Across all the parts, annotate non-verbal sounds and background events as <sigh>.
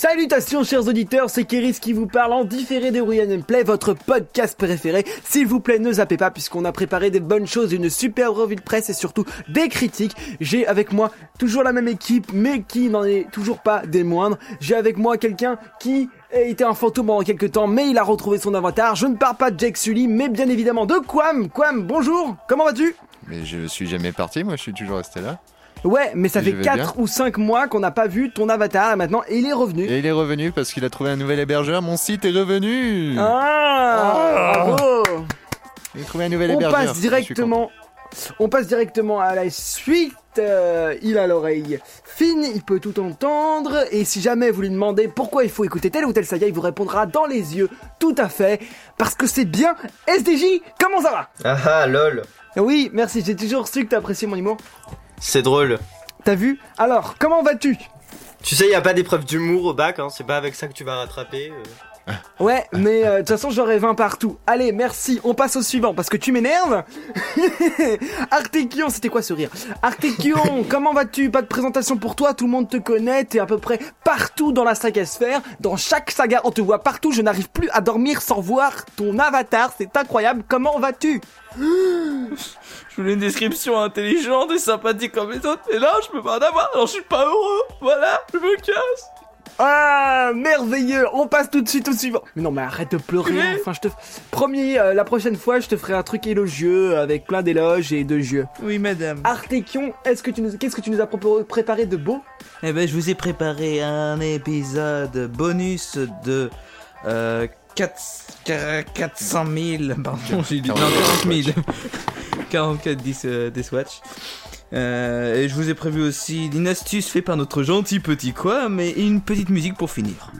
Salutations chers auditeurs, c'est Kéris qui vous parle en différé de Ryan Play, votre podcast préféré. S'il vous plaît, ne zappez pas puisqu'on a préparé des bonnes choses, une super revue de presse et surtout des critiques. J'ai avec moi toujours la même équipe, mais qui n'en est toujours pas des moindres. J'ai avec moi quelqu'un qui était un fantôme pendant quelques temps, mais il a retrouvé son avatar. Je ne parle pas de Jake Sully, mais bien évidemment de Quam. Quam, bonjour, comment vas-tu? Mais je suis jamais parti, moi je suis toujours resté là. Ouais, mais ça fait vais 4 ou 5 mois qu'on n'a pas vu ton avatar là maintenant et il est revenu. Et il est revenu parce qu'il a trouvé un nouvel hébergeur, mon site est revenu Ah, bravo Il a trouvé un nouvel On hébergeur. passe directement. On passe directement à la suite. Euh, il a l'oreille fine, il peut tout entendre. Et si jamais vous lui demandez pourquoi il faut écouter telle ou telle saga, il vous répondra dans les yeux. Tout à fait. Parce que c'est bien SDJ. Comment ça va? Ah ah, lol. Oui, merci. J'ai toujours su que t'appréciais mon humour. C'est drôle. T'as vu? Alors, comment vas-tu? Tu sais, y a pas d'épreuve d'humour au bac, hein. C'est pas avec ça que tu vas rattraper. euh. <laughs> Ouais, mais euh, de toute façon j'aurais 20 partout. Allez, merci, on passe au suivant parce que tu m'énerves. <laughs> Artekion, c'était quoi ce rire? Artekion, <laughs> comment vas-tu? Pas de présentation pour toi, tout le monde te connaît, t'es à peu près partout dans la saga sphère. Dans chaque saga, on te voit partout, je n'arrive plus à dormir sans voir ton avatar, c'est incroyable. Comment vas-tu? Je voulais une description intelligente et sympathique comme les autres, mais là, je peux pas en avoir, alors je suis pas heureux. Voilà, je me casse. Ah, merveilleux On passe tout de suite au suivant. Mais non, mais arrête de pleurer. Enfin, je te promis, euh, la prochaine fois, je te ferai un truc élogieux avec plein d'éloges et de jeux. Oui, madame. Artekion, est-ce que tu nous, qu'est-ce que tu nous as préparé de beau? Eh ben, je vous ai préparé un épisode bonus de euh, 4, 400 000. Pardon, j'ai dit non, 40 000. 44 10 euh, des Swatch. Euh, et je vous ai prévu aussi une astuce faite par notre gentil petit quoi, mais une petite musique pour finir.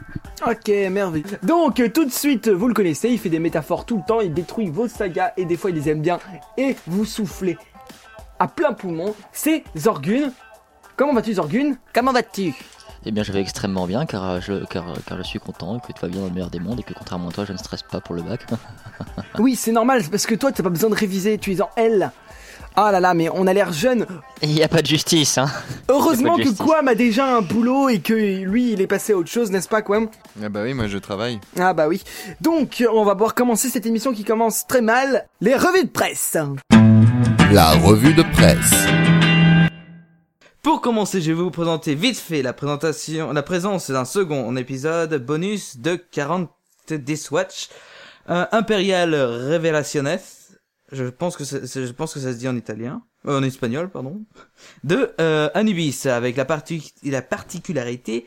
Ok, merveilleux. Donc, euh, tout de suite, vous le connaissez, il fait des métaphores tout le temps, il détruit vos sagas et des fois il les aime bien et vous soufflez à plein poumon. C'est Zorgun. Comment vas-tu, Zorgun Comment vas-tu? Eh bien, je vais extrêmement bien car euh, je, car, car je suis content et que tout va bien dans le meilleur des mondes et que contrairement à toi, je ne stresse pas pour le bac. <laughs> Oui, c'est normal, c'est parce que toi, t'as pas besoin de réviser, tu es en L. Ah là là, mais on a l'air jeune. Il n'y a pas de justice, hein Heureusement que. Quam a déjà un boulot et que lui, il est passé à autre chose, n'est-ce pas, Quam? Ah bah oui, moi je travaille. Ah bah oui. Donc, on va pouvoir commencer cette émission qui commence très mal. Les revues de presse. La revue de presse. Pour commencer, je vais vous présenter vite fait la présentation, la présence d'un second épisode bonus de 40 des Swatch, euh, Imperial Revelaciones. Je pense que je pense que ça se dit en italien, euh, en espagnol, pardon. De euh, Anubis, avec la, la particularité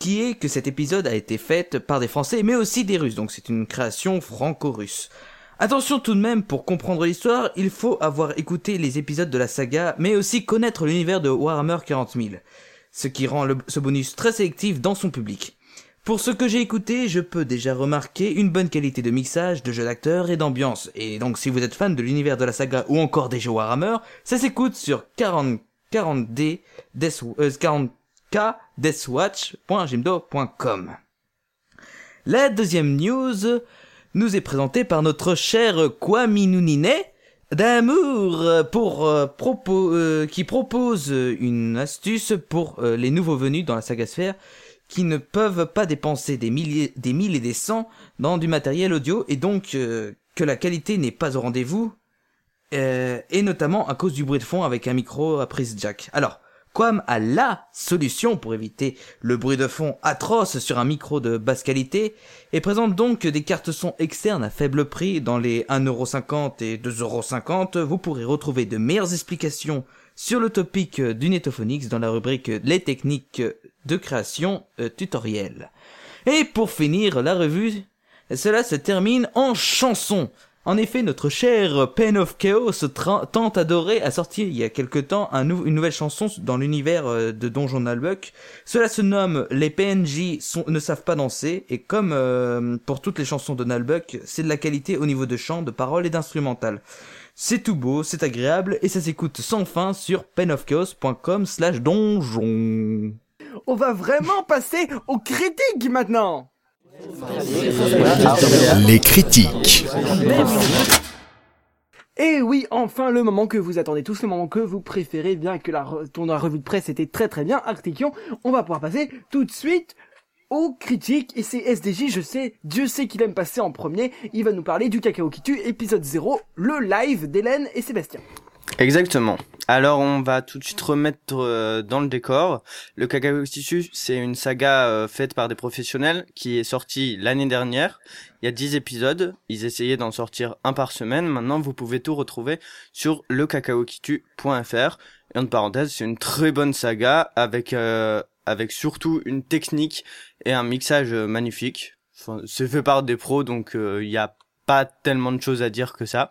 qui est que cet épisode a été fait par des Français, mais aussi des Russes. Donc c'est une création franco-russe. Attention tout de même, pour comprendre l'histoire, il faut avoir écouté les épisodes de la saga, mais aussi connaître l'univers de Warhammer 40 000, ce qui rend ce bonus très sélectif dans son public. Pour ce que j'ai écouté, je peux déjà remarquer une bonne qualité de mixage, de jeu d'acteur et d'ambiance. Et donc si vous êtes fan de l'univers de la saga ou encore des jeux Warhammer, ça s'écoute sur 40, 40D, Death- euh, 40K, deathwatch.jimdo.com. La deuxième news nous est présentée par notre cher Kwame Nunine d'amour pour euh, propos euh, qui propose une astuce pour euh, les nouveaux venus dans la saga sphère qui ne peuvent pas dépenser des milliers des mille et des cents dans du matériel audio et donc euh, que la qualité n'est pas au rendez-vous euh, et notamment à cause du bruit de fond avec un micro à prise jack. Alors, Quam a la solution pour éviter le bruit de fond atroce sur un micro de basse qualité et présente donc des cartes son externes à faible prix dans les 1,50€ et 2,50€. Vous pourrez retrouver de meilleures explications sur le topic du Netophonix dans la rubrique Les techniques de création euh. Et pour finir la revue, cela se termine en chanson En effet, notre cher Pen of Chaos tant adoré a sorti il y a quelque temps une nouvelle chanson dans l'univers euh, de Donjon Nalbuck. Cela se nomme Les PNJ ne savent pas danser et comme euh, pour toutes les chansons de Nalbuck, c'est de la qualité au niveau de chant, de paroles et d'instrumental. C'est tout beau, c'est agréable et ça s'écoute sans fin sur penofchaos.com slash donjon. On va vraiment passer aux critiques maintenant Les critiques. Et oui, enfin le moment que vous attendez tous, le moment que vous préférez, bien que la, ton la revue de presse était très très bien, Artikion, on va pouvoir passer tout de suite aux critiques, et c'est SDJ, je sais, Dieu sait qu'il aime passer en premier, il va nous parler du Cacao qui tue, épisode 0, le live d'Hélène et Sébastien. Exactement. Alors on va tout de suite remettre euh, dans le décor. Le Cacao c'est une saga euh, faite par des professionnels qui est sortie l'année dernière. Il y a 10 épisodes. Ils essayaient d'en sortir un par semaine. Maintenant, vous pouvez tout retrouver sur lecacaoquitu.fr. Et en parenthèse, c'est une très bonne saga avec euh, avec surtout une technique et un mixage euh, magnifique. Enfin, c'est fait par des pros, donc euh, il n'y a pas tellement de choses à dire que ça.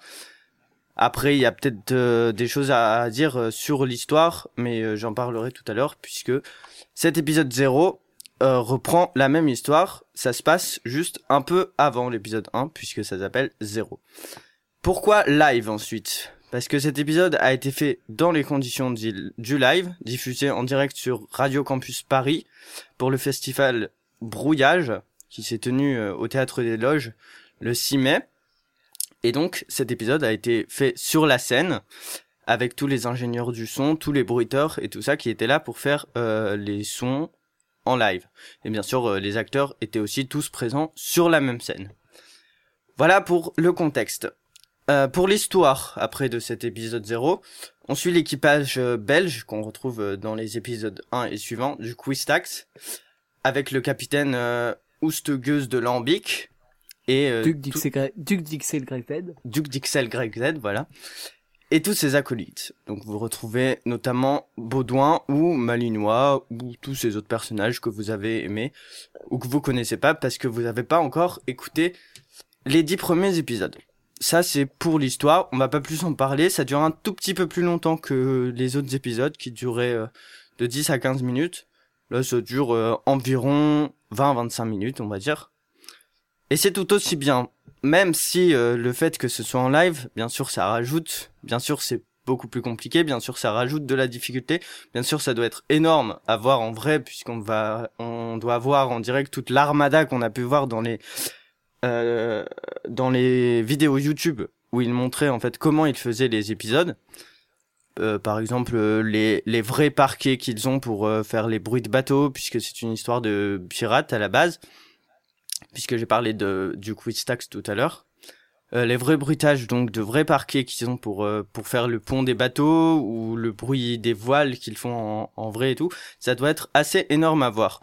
Après, il y a peut-être euh, des choses à, dire euh, sur l'histoire, mais euh, j'en parlerai tout à l'heure, puisque cet épisode 0 euh, reprend la même histoire. Ça se passe juste un peu avant l'épisode 1, puisque ça s'appelle 0. Pourquoi live ensuite? Parce que cet épisode a été fait dans les conditions du live, diffusé en direct sur Radio Campus Paris, pour le festival Brouillage, qui s'est tenu au Théâtre des Loges le 6 mai. Et donc, cet épisode a été fait sur la scène, avec tous les ingénieurs du son, tous les bruiteurs et tout ça qui étaient là pour faire euh, les sons en live. Et bien sûr, euh, les acteurs étaient aussi tous présents sur la même scène. Voilà pour le contexte. Euh, pour l'histoire, après de cet épisode 0, on suit l'équipage belge qu'on retrouve dans les épisodes 1 et suivants du Quistax, avec le capitaine Oustgeus de Lambic et euh, Duc Dixel Dixel Greifed. Duc d'Ixel Greg Z, voilà. Et tous ses acolytes. Donc vous retrouvez notamment Baudouin ou Malinois ou tous ces autres personnages que vous avez aimés ou que vous connaissez pas parce que vous n'avez pas encore écouté les dix premiers épisodes. Ça c'est pour l'histoire, on va pas plus en parler, ça dure un tout petit peu plus longtemps que les autres épisodes qui duraient euh, de 10 à 15 minutes. Là ça dure euh, environ 20-25 minutes on va dire. Et c'est tout aussi bien. Même si euh, le fait que ce soit en live, bien sûr, ça rajoute, bien sûr, c'est beaucoup plus compliqué, bien sûr, ça rajoute de la difficulté, bien sûr, ça doit être énorme à voir en vrai, puisqu'on va, on doit voir en direct toute l'armada qu'on a pu voir dans les, euh, dans les vidéos YouTube où ils montraient en fait comment ils faisaient les épisodes. Euh, par exemple, euh, les, les vrais parquets qu'ils ont pour euh, faire les bruits de bateau, puisque c'est une histoire de pirates à la base puisque j'ai parlé de du quiz tax tout à l'heure. Euh, les vrais bruitages donc de vrais parquets qu'ils ont pour euh, pour faire le pont des bateaux ou le bruit des voiles qu'ils font en, en vrai et tout, ça doit être assez énorme à voir.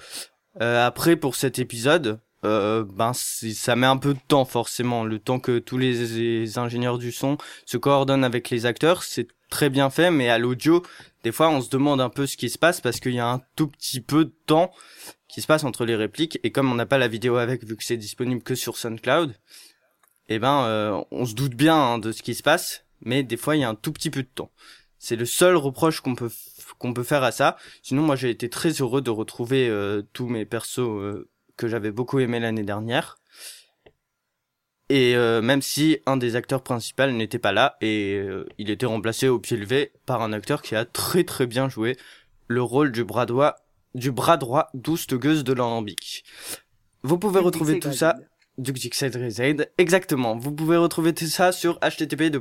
Euh, après pour cet épisode, euh, ben ça met un peu de temps forcément, le temps que tous les, les ingénieurs du son se coordonnent avec les acteurs, c'est très bien fait, mais à l'audio, des fois on se demande un peu ce qui se passe parce qu'il y a un tout petit peu de temps qui se passe entre les répliques et comme on n'a pas la vidéo avec vu que c'est disponible que sur SoundCloud, eh ben euh, on se doute bien hein, de ce qui se passe, mais des fois il y a un tout petit peu de temps. C'est le seul reproche qu'on peut qu'on peut faire à ça. Sinon moi j'ai été très heureux de retrouver euh, tous mes persos euh, que j'avais beaucoup aimé l'année dernière. Et euh, même si un des acteurs principaux n'était pas là et euh, il était remplacé au pied levé par un acteur qui a très très bien joué le rôle du bras droit du bras droit d'Oustgeuse de l'Alambic. Vous pouvez retrouver tout ça du Z, exactement. Vous pouvez retrouver tout ça sur http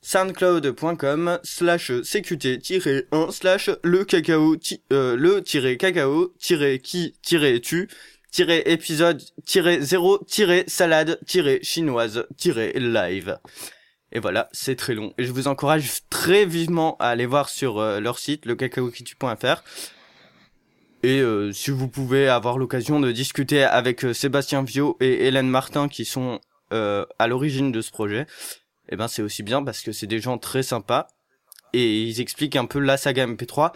soundcloud.com slash cqt-1 slash le cacao euh, le tiré cacao tiré qui tiré tu tiré épisode tiré 0 tiré salade tiré chinoise tiré live. Et voilà, c'est très long. Et je vous encourage très vivement à aller voir sur euh, leur site, lecacaoquitu.fr. Et euh, si vous pouvez avoir l'occasion de discuter avec euh, Sébastien Viau et Hélène Martin qui sont euh, à l'origine de ce projet, eh ben c'est aussi bien parce que c'est des gens très sympas et ils expliquent un peu la saga MP3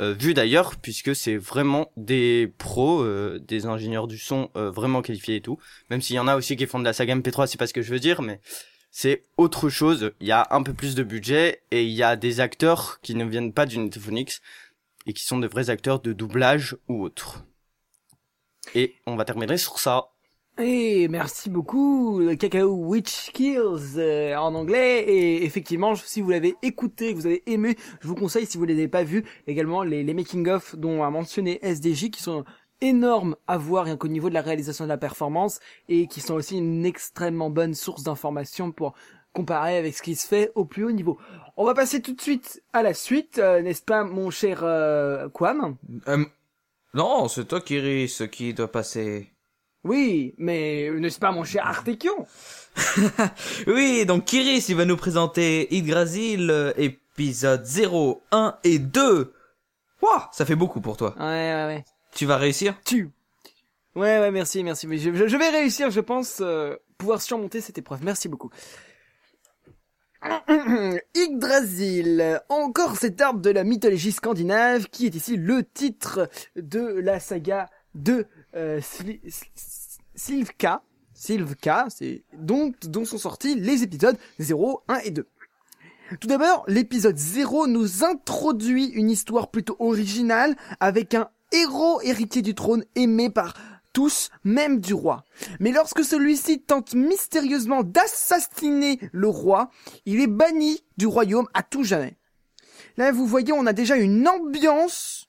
euh, vu d'ailleurs, puisque c'est vraiment des pros, des ingénieurs du son vraiment qualifiés et tout. Même s'il y en a aussi qui font de la saga MP3, c'est pas ce que je veux dire, mais c'est autre chose. Il y a un peu plus de budget et il y a des acteurs qui ne viennent pas du Netophonix et qui sont de vrais acteurs de doublage ou autres. Et on va terminer sur ça. Et merci beaucoup, Cacao Witch Kills euh, en anglais. Et effectivement, si vous l'avez écouté, vous avez aimé, je vous conseille, si vous ne les avez pas vus, également les, les making-of dont a mentionné SDJ, qui sont énormes à voir rien qu'au niveau de la réalisation de la performance, et qui sont aussi une extrêmement bonne source d'informations pour comparer avec ce qui se fait au plus haut niveau. On va passer tout de suite à la suite, euh, n'est-ce pas mon cher euh, Quam Euh, non, c'est toi, Kiris, qui doit passer. Oui, mais n'est-ce pas mon cher Artekion? <laughs> Oui, donc Kiris, il va nous présenter Yggdrasil, euh, épisode 0, 1 et 2. Wouah, ça fait beaucoup pour toi. Ouais, ouais, ouais. Tu vas réussir? Tu. Ouais, ouais, merci, merci. Mais je, je- je vais réussir, je pense, euh, pouvoir surmonter cette épreuve. Merci beaucoup. <clears throat> Yggdrasil, encore cet arbre de la mythologie scandinave qui est ici le titre de la saga de euh, Sli- Silvka. Donc dont sont sortis les épisodes 0, 1 et 2. Tout d'abord, l'épisode 0 nous introduit une histoire plutôt originale avec un héros héritier du trône aimé par tous, même du roi. Mais lorsque celui-ci tente mystérieusement d'assassiner le roi, il est banni du royaume à tout jamais. Là, vous voyez, on a déjà une ambiance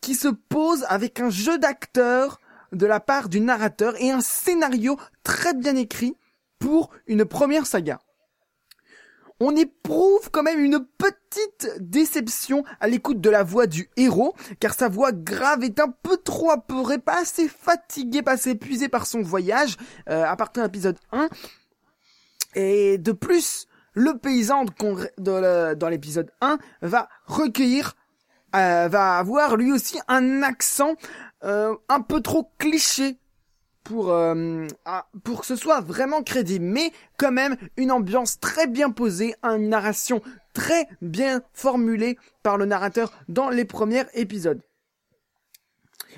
qui se pose avec un jeu d'acteurs de la part du narrateur et un scénario très bien écrit pour une première saga on éprouve quand même une petite déception à l'écoute de la voix du héros, car sa voix grave est un peu trop apeurée, pas assez fatiguée, pas assez épuisée par son voyage, euh, à partir de l'épisode 1. Et de plus, le paysan de dans l'épisode 1 va recueillir, euh, va avoir lui aussi un accent euh, un peu trop cliché pour euh, ah, pour que ce soit vraiment crédible, mais quand même une ambiance très bien posée, une narration très bien formulée par le narrateur dans les premiers épisodes.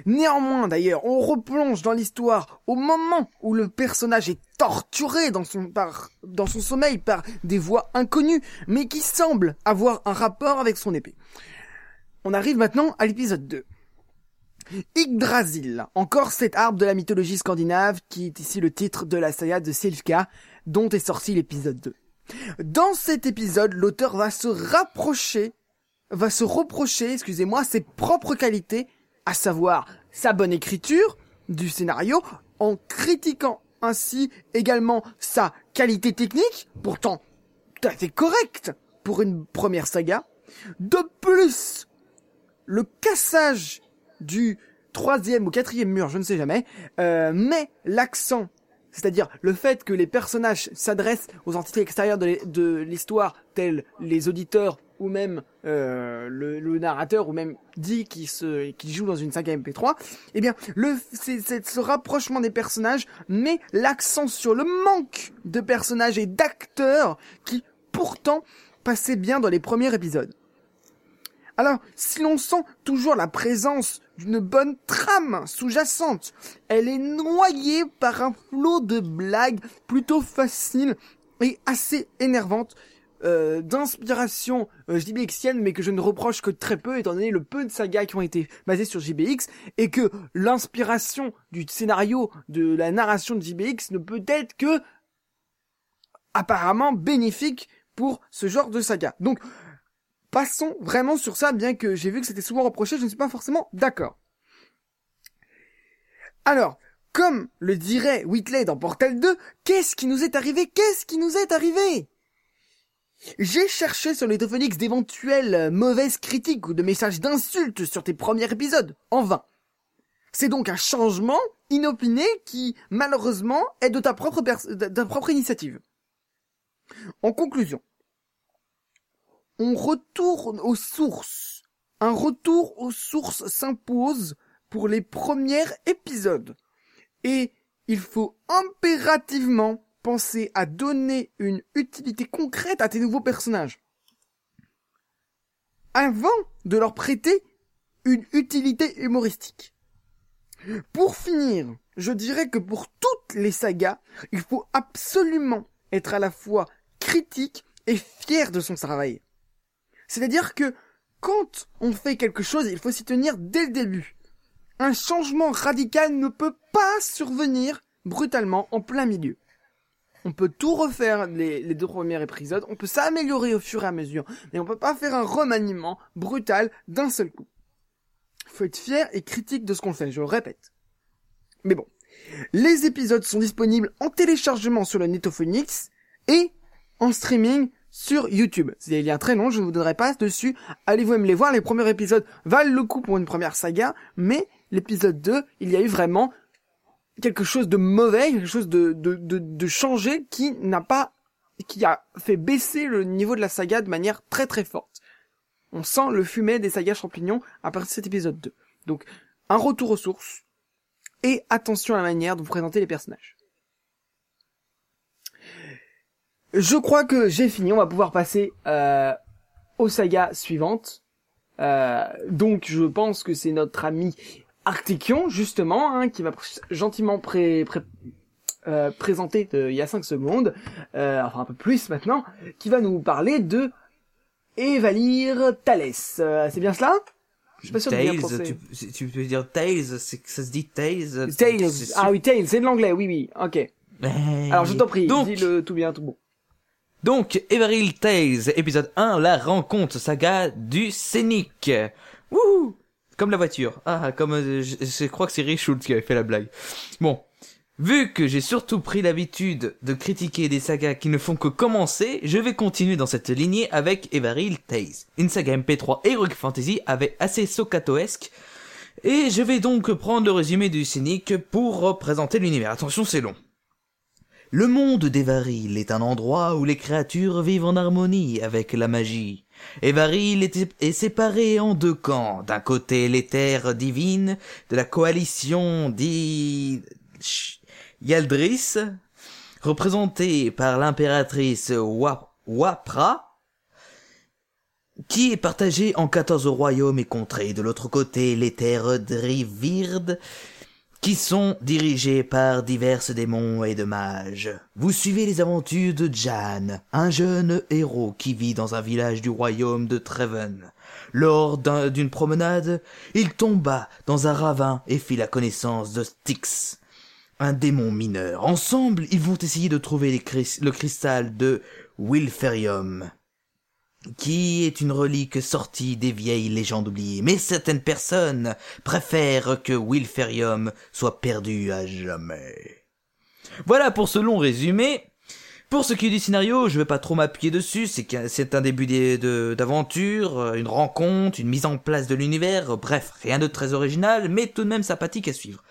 Néanmoins, d'ailleurs, on replonge dans l'histoire au moment où le personnage est torturé dans son, par, dans son sommeil par des voix inconnues, mais qui semblent avoir un rapport avec son épée. On arrive maintenant à l'épisode 2. Yggdrasil, encore cet arbre de la mythologie scandinave qui est ici le titre de la saga de Silvka dont est sorti l'épisode 2. Dans cet épisode, l'auteur va se rapprocher, va se reprocher, excusez-moi, ses propres qualités, à savoir sa bonne écriture du scénario, en critiquant ainsi également sa qualité technique, pourtant tout à fait correcte pour une première saga. De plus, le cassage du troisième ou quatrième mur, je ne sais jamais, euh, met l'accent, c'est-à-dire le fait que les personnages s'adressent aux entités extérieures de l'hi- de l'histoire, tels les auditeurs ou même euh, le, narrateur ou même dit qui se qui joue dans une saga MP3, eh bien le c'est ce rapprochement des personnages met l'accent sur le manque de personnages et d'acteurs qui pourtant passaient bien dans les premiers épisodes. Alors, si l'on sent toujours la présence d'une bonne trame sous-jacente, elle est noyée par un flot de blagues plutôt faciles et assez énervantes, euh, d'inspiration euh, JBXienne, mais que je ne reproche que très peu, étant donné le peu de sagas qui ont été basées sur JBX, et que l'inspiration du scénario, de la narration de JBX ne peut être que apparemment bénéfique pour ce genre de saga. Donc, passons vraiment sur ça, bien que j'ai vu que c'était souvent reproché, je ne suis pas forcément d'accord. Alors, comme le dirait Whitley dans Portal 2, qu'est-ce qui nous est arrivé? Qu'est-ce qui nous est arrivé? J'ai cherché sur les Tophonix d'éventuelles mauvaises critiques ou de messages d'insultes sur tes premiers épisodes, en vain. C'est donc un changement inopiné qui, malheureusement, est de ta propre, de ta propre initiative. En conclusion, on retourne aux sources. Un retour aux sources s'impose pour les premiers épisodes. Et il faut impérativement penser à donner une utilité concrète à tes nouveaux personnages. Avant de leur prêter une utilité humoristique. Pour finir, je dirais que pour toutes les sagas, il faut absolument être à la fois critique et fier de son travail. C'est-à-dire que quand on fait quelque chose, il faut s'y tenir dès le début. Un changement radical ne peut pas survenir brutalement en plein milieu. On peut tout refaire les, deux premiers épisodes, on peut s'améliorer au fur et à mesure, mais on peut pas faire un remaniement brutal d'un seul coup. Faut être fier et critique de ce qu'on fait, je le répète. Mais bon. Les épisodes sont disponibles en téléchargement sur le Netophonix et en streaming sur YouTube. C'est des liens très longs, je ne vous donnerai pas dessus. Allez-vous me les voir, les premiers épisodes valent le coup pour une première saga, mais l'épisode 2, il y a eu vraiment quelque chose de mauvais, quelque chose de, de, de, changé qui n'a pas, qui a fait baisser le niveau de la saga de manière très très forte. On sent le fumet des sagas champignons à partir de cet épisode 2. Donc, un retour aux sources et attention à la manière de vous présenter les personnages. Je crois que j'ai fini, on va pouvoir passer euh, aux sagas suivantes. Euh, donc je pense que c'est notre ami Artekion, justement, hein, qui va pr- gentiment pré, pré- euh, présenter de- il y a 5 secondes, euh, enfin un peu plus maintenant, qui va nous parler de Evalir Thalès. Euh, c'est bien cela? Je suis pas sûr de bien tu, tu peux dire que ça se dit. Tails. c'est Ah oui, Tails, c'est de l'anglais, oui, oui, ok. Alors je t'en prie, dis-le tout bien, tout bon. Donc, Everil Tales, épisode 1, la rencontre saga du scénic. Wouhou Comme la voiture. Ah, comme euh, je, crois que c'est Richult qui avait fait la blague. Bon. Vu que j'ai surtout pris l'habitude de critiquer des sagas qui ne font que commencer, je vais continuer dans cette lignée avec Everil Tales. Une saga MP3 Heroic Fantasy avec assez sokatoesque. Et je vais donc prendre le résumé du scénic pour représenter l'univers. Attention, c'est long. Le monde d'Evaril est un endroit où les créatures vivent en harmonie avec la magie. Evaril est, séparé en deux camps. D'un côté, les terres divines de la coalition d'I... Ch- Yaldris, représentée par l'impératrice Wa- Wapra, qui est partagée en 14 royaumes et contrées. De l'autre côté, les terres Drivird, qui sont dirigés par diverses démons et de mages. Vous suivez les aventures de Jan, un jeune héros qui vit dans un village du royaume de Treven. Lors d'un- d'une promenade, il tomba dans un ravin et fit la connaissance de Styx, un démon mineur. Ensemble, ils vont essayer de trouver le cristal de Wilferium qui est une relique sortie des vieilles légendes oubliées. Mais certaines personnes préfèrent que Wilferium soit perdu à jamais. Voilà pour ce long résumé. Pour ce qui est du scénario, je vais pas trop m'appuyer dessus, c'est un début d'aventure, une rencontre, une mise en place de l'univers, bref, rien de très original, mais tout de même sympathique à suivre.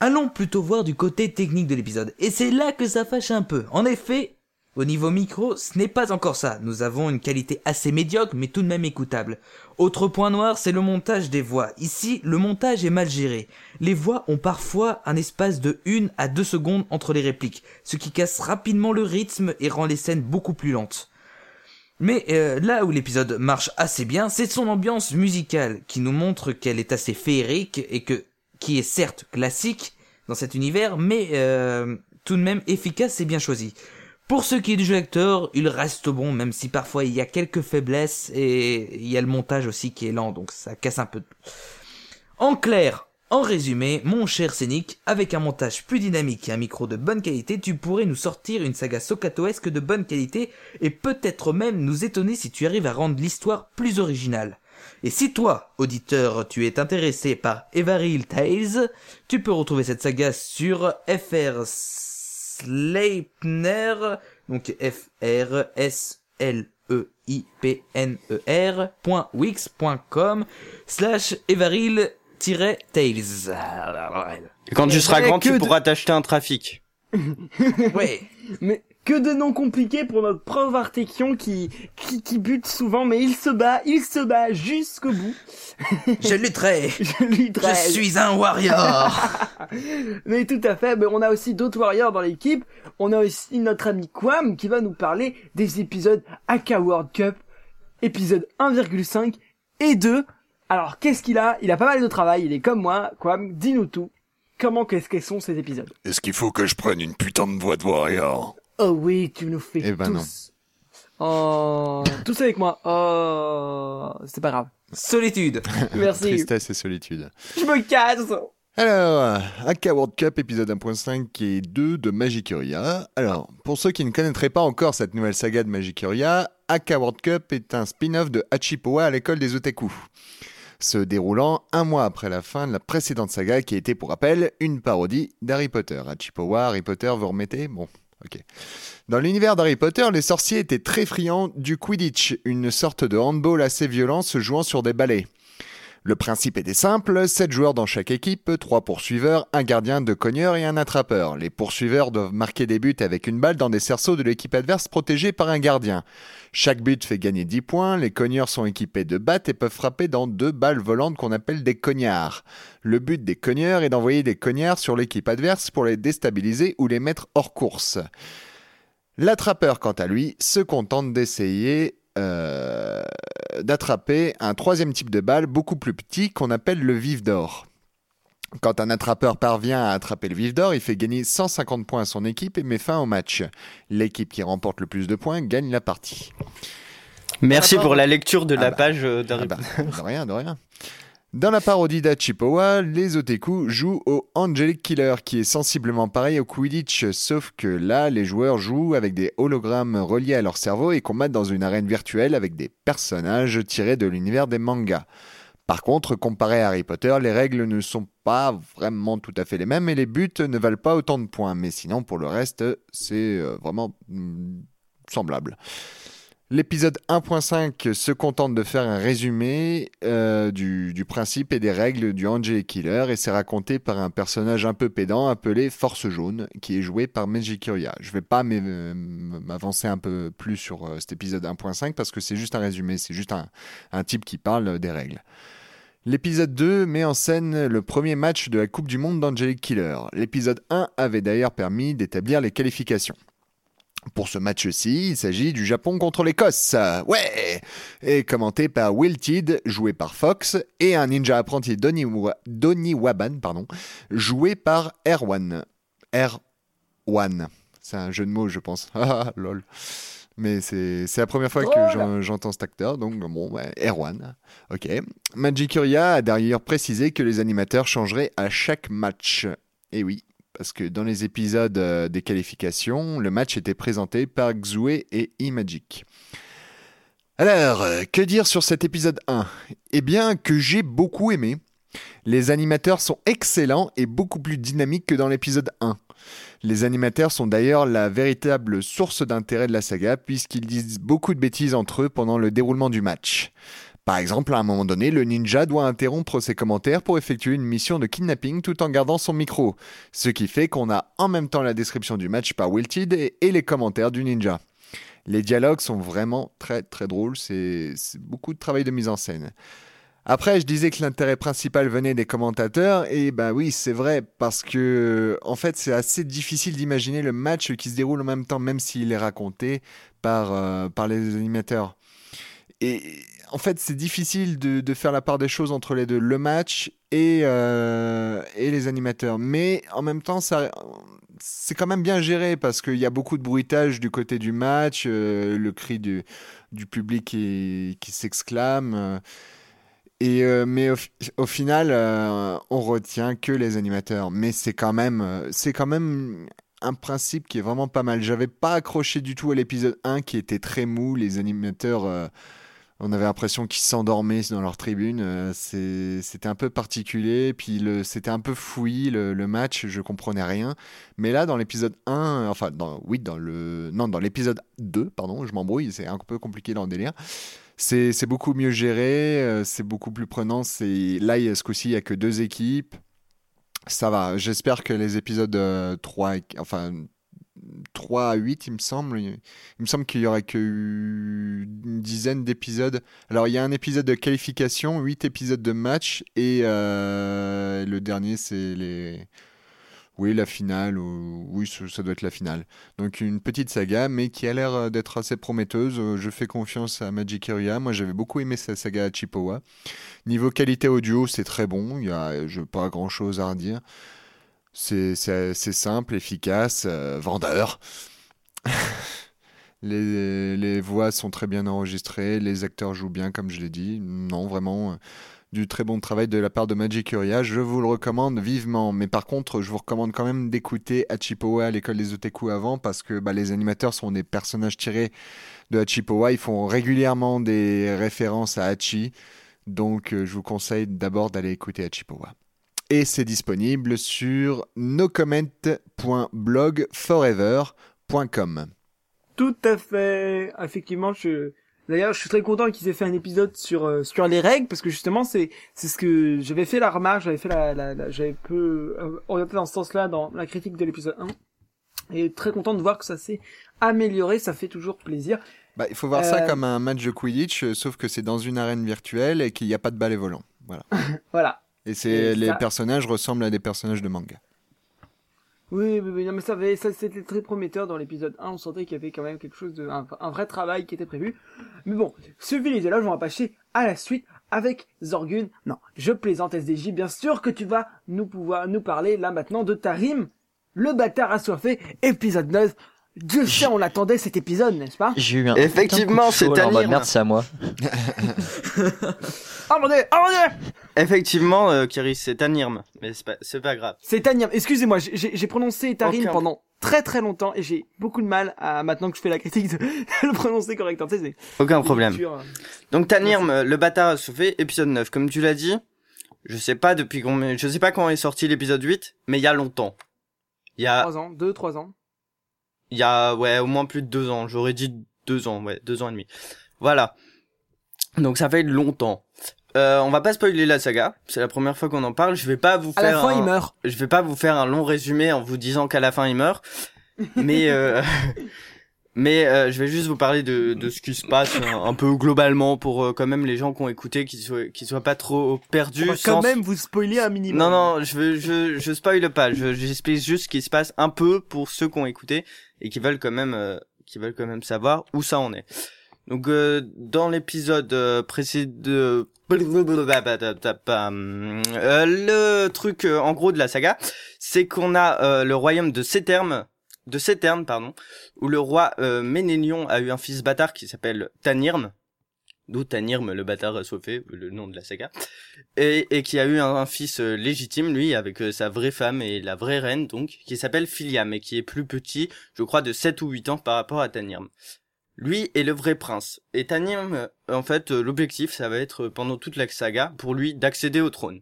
Allons plutôt voir du côté technique de l'épisode, et c'est là que ça fâche un peu. En effet, au niveau micro, ce n'est pas encore ça. Nous avons une qualité assez médiocre, mais tout de même écoutable. Autre point noir, c'est le montage des voix. Ici, le montage est mal géré. Les voix ont parfois un espace de 1 à 2 secondes entre les répliques, ce qui casse rapidement le rythme et rend les scènes beaucoup plus lentes. Mais euh, là où l'épisode marche assez bien, c'est son ambiance musicale, qui nous montre qu'elle est assez féerique et que qui est certes classique dans cet univers, mais euh, tout de même efficace et bien choisi. Pour ce qui est du jeu d'acteur, il reste bon, même si parfois il y a quelques faiblesses et il y a le montage aussi qui est lent, donc ça casse un peu. En clair, en résumé, mon cher Scénic, avec un montage plus dynamique et un micro de bonne qualité, tu pourrais nous sortir une saga sokatoesque de bonne qualité et peut-être même nous étonner si tu arrives à rendre l'histoire plus originale. Et si toi, auditeur, tu es intéressé par Evaril Tales, tu peux retrouver cette saga sur FR Sleipner, donc F R S L E I P N E R point wix.com slash Evaril Tales. Et quand tu seras grand, que tu de- pourras t'acheter un trafic. <laughs> Ouais. Mais que de noms compliqués pour notre prof Artekion qui, qui, qui bute souvent, mais il se bat, il se bat jusqu'au bout. Je lutterai. <laughs> Je lui Je suis un warrior. <laughs> Mais tout à fait, mais on a aussi d'autres warriors dans l'équipe. On a aussi notre ami Quam qui va nous parler des épisodes AK World Cup, épisode 1,5 et 2. Alors, qu'est-ce qu'il a? Il a pas mal de travail, il est comme moi. Quoi Dis-nous tout. Comment qu'est-ce qu'ils sont ces épisodes? Est-ce qu'il faut que je prenne une putain de voix de warrior? Oh oui, tu nous fais Eh ben tous. Oh, tous avec moi. Oh, c'est pas grave. Solitude. <laughs> Merci. Tristesse et solitude. Je me casse. Alors, AK World Cup épisode 1.5 et 2 de Magicuria. Alors, pour ceux qui ne connaîtraient pas encore cette nouvelle saga de Magicuria, AK World Cup est un spin-off de Hachipowa à l'école des Otaku. Se déroulant un mois après la fin de la précédente saga qui était pour rappel une parodie d'Harry Potter. Hachipowa, Harry Potter, vous remettez? Bon, Dans l'univers d'Harry Potter, les sorciers étaient très friands du Quidditch, une sorte de handball assez violent se jouant sur des balais. Le principe était simple, 7 joueurs dans chaque équipe, 3 poursuiveurs, un gardien, deux cogneurs et un attrapeur. Les poursuiveurs doivent marquer des buts avec une balle dans des cerceaux de l'équipe adverse protégés par un gardien. Chaque but fait gagner 10 points, les cogneurs sont équipés de battes et peuvent frapper dans deux balles volantes qu'on appelle des cognards. Le but des cogneurs est d'envoyer des cognards sur l'équipe adverse pour les déstabiliser ou les mettre hors course. L'attrapeur, quant à lui, se contente d'essayer euh, d'attraper un troisième type de balle beaucoup plus petit qu'on appelle le vif d'or. Quand un attrapeur parvient à attraper le vif d'or, il fait gagner 150 points à son équipe et met fin au match. L'équipe qui remporte le plus de points gagne la partie. Merci pour la lecture de Ah la bah. page euh, Ah d'Harry bah, de rien, de rien. Dans la parodie d'Hachipowa, les Oteku jouent au Angelic Killer, qui est sensiblement pareil au Quidditch, sauf que là, les joueurs jouent avec des hologrammes reliés à leur cerveau et combattent dans une arène virtuelle avec des personnages tirés de l'univers des mangas. Par contre, comparé à Harry Potter, les règles ne sont pas vraiment tout à fait les mêmes et les buts ne valent pas autant de points. Mais sinon, pour le reste, c'est euh, vraiment mm, semblable. L'épisode 1.5 se contente de faire un résumé euh, du, principe et des règles du Angelic Killer et c'est raconté par un personnage un peu pédant appelé Force Jaune qui est joué par Meiji. Je vais pas m'avancer un peu plus sur euh, cet épisode 1.5 parce que c'est juste un résumé, c'est juste un type qui parle des règles. L'épisode 2 met en scène le premier match de la Coupe du Monde d'Angelic Killer. L'épisode 1 avait d'ailleurs permis d'établir les qualifications. Pour ce match-ci, il s'agit du Japon contre l'Écosse. Ouais Et commenté par Will Tidd, joué par Fox, et un ninja apprenti Donny, Wa- Donny Waban, pardon, joué par Erwan. Erwan. C'est un jeu de mots, je pense. <laughs> Ah, lol. Mais c'est la première fois que j'entends cet acteur, donc bon, ouais, Erwan. Ok. Magic Curia a d'ailleurs précisé que les animateurs changeraient à chaque match. Et oui, parce que dans les épisodes euh, des qualifications, le match était présenté par Xue et Imagic. Alors, euh, que dire sur cet épisode 1 Eh bien, que j'ai beaucoup aimé. Les animateurs sont excellents et beaucoup plus dynamiques que dans l'épisode 1. Les animateurs sont d'ailleurs la véritable source d'intérêt de la saga puisqu'ils disent beaucoup de bêtises entre eux pendant le déroulement du match. Par exemple, à un moment donné, le ninja doit interrompre ses commentaires pour effectuer une mission de kidnapping tout en gardant son micro, ce qui fait qu'on a en même temps la description du match par Wilted et, les commentaires du ninja. Les dialogues sont vraiment très très drôles, c'est c'est beaucoup de travail de mise en scène. Après, je disais que l'intérêt principal venait des commentateurs, et ben oui, c'est vrai, parce que en fait, c'est assez difficile d'imaginer le match qui se déroule en même temps, même s'il est raconté par, euh, par les animateurs. Et en fait, c'est difficile de, faire la part des choses entre les deux, le match et, euh, les animateurs. Mais en même temps, c'est quand même bien géré parce qu'il y a beaucoup de bruitage du côté du match, euh, le cri du, public qui, s'exclame. euh, mais au, fi- au final, on retient que les animateurs. Mais c'est quand même, un principe qui est vraiment pas mal. J'avais pas accroché du tout à l'épisode 1 qui était très mou. Les animateurs, on avait l'impression qu'ils s'endormaient dans leur tribune. Euh, c'était un peu particulier. Puis c'était un peu fouillis le, match. Je comprenais rien. Mais là, dans l'épisode 1, enfin, dans, oui, dans le, non, dans l'épisode 2, pardon, je m'embrouille. C'est un peu compliqué dans le délire. C'est beaucoup mieux géré, euh, c'est beaucoup plus prenant. Là, ce coup-ci, il n'y a que deux équipes. Ça va. J'espère que les épisodes euh, 3, et- enfin 3 à 8, il me semble, il me semble qu'il y aurait que une dizaine d'épisodes. Alors, il y a un épisode de qualification, 8 épisodes de match, et euh, le dernier, c'est les Oui, la finale, ou... oui, ça doit être la finale. Donc une petite saga, mais qui a l'air euh, d'être assez prometteuse. Euh, Je fais confiance à Magic. Moi, j'avais beaucoup aimé sa saga à Chippewa. Niveau qualité audio, c'est très bon. Il y a, je pas grand chose à redire. C'est simple, efficace, euh, vendeur. <laughs> les, voix sont très bien enregistrées, les acteurs jouent bien, comme je l'ai dit. Non, vraiment, euh, du très bon travail de la part de Magic Area. Je vous le recommande vivement. Mais par contre, je vous recommande quand même d'écouter Hachipowa à l'école des Oteku avant, parce que bah, les animateurs sont des personnages tirés de Hachipowa. Ils font régulièrement des références à Hachi. Donc, euh, je vous conseille d'abord d'aller écouter Hachipowa. Et c'est disponible sur nocomment.blogforever.com. Tout à fait. Effectivement, je. D'ailleurs, je suis très content qu'ils aient fait un épisode sur euh, sur les règles parce que justement, c'est c'est ce que j'avais fait la remarque, j'avais fait la, la, la- j'avais peu euh, orienté dans ce sens-là dans la critique de l'épisode 1. Et très content de voir que ça s'est amélioré, ça fait toujours plaisir. Bah, il faut voir ça Euh, comme un match de Quidditch, euh, sauf que c'est dans une arène virtuelle et qu'il n'y a pas de balai volant. Voilà. <laughs> Voilà. Et c'est les ça- personnages ressemblent à des personnages de manga. Oui, oui, oui, non, mais ça, avait- ça c'était très prometteur dans l'épisode 1. On sentait qu'il y avait quand même quelque chose de, un, un vrai travail qui était prévu. Mais bon, suivi les éloges, on va passer à la suite avec Zorgun. Non, je plaisante SDJ. Bien sûr que tu vas nous pouvoir nous parler là maintenant de ta rime, le bâtard assoiffé, épisode 9. Dieu sait, on l'attendait cet épisode, n'est-ce pas J'ai eu un Effectivement, c'est Tanir. merde, c'est à moi. Oh <laughs> mon dieu, oh mon dieu Effectivement, euh, Kiris, c'est Tanirm, mais c'est pas, c'est pas grave. C'est Taniam. Excusez-moi, j'ai- j'ai j'ai prononcé ta rime Aucun- pendant très très longtemps et j'ai beaucoup de mal à, maintenant que je fais la critique, de, <laughs> le prononcer correctement. C'est- Aucun problème. euh, Donc Tanirm, le bâtard a sauvé, épisode 9. Comme tu l'as dit, je sais pas depuis combien, je sais pas quand est sorti l'épisode 8, mais il y a longtemps. Il y a, Trois ans, deux, trois ans. Il y a, ouais, au moins plus de deux ans. J'aurais dit deux ans, ouais, deux ans et demi. Voilà. Donc ça fait longtemps. Euh, on va pas spoiler la saga. C'est la première fois qu'on en parle. Je vais pas vous À faire la fin, un- il meurt. je vais pas vous faire un long résumé en vous disant qu'à la fin il meurt, mais euh, <laughs> mais euh, je vais juste vous parler de, de ce qui se passe un, un peu globalement pour euh, quand même les gens qui ont écouté qui soient qui soient pas trop On perdus. sans- quand même vous spoiler un minimum. Non non, je veux je je spoil pas. Je j'explique juste ce qui se passe un peu pour ceux qui ont écouté et qui veulent quand même euh, qui veulent quand même savoir où ça en est. Donc euh, dans l'épisode euh, précédent euh, le truc euh, en gros de la saga, c'est qu'on a euh, le royaume de Séterme de Séterne pardon, où le roi Ménélion a eu un fils bâtard qui s'appelle Tanirm, d'où Tanirm le bâtard assoiffé, le nom de la saga, et, qui a eu un, fils euh, légitime lui avec euh, sa vraie femme et la vraie reine donc qui s'appelle Filiam et qui est plus petit, je crois de 7 ou 8 ans par rapport à Tanirm. Lui est le vrai prince. Et Tanirm, en fait, euh, l'objectif, ça va être pendant toute la saga, pour lui, d'accéder au trône.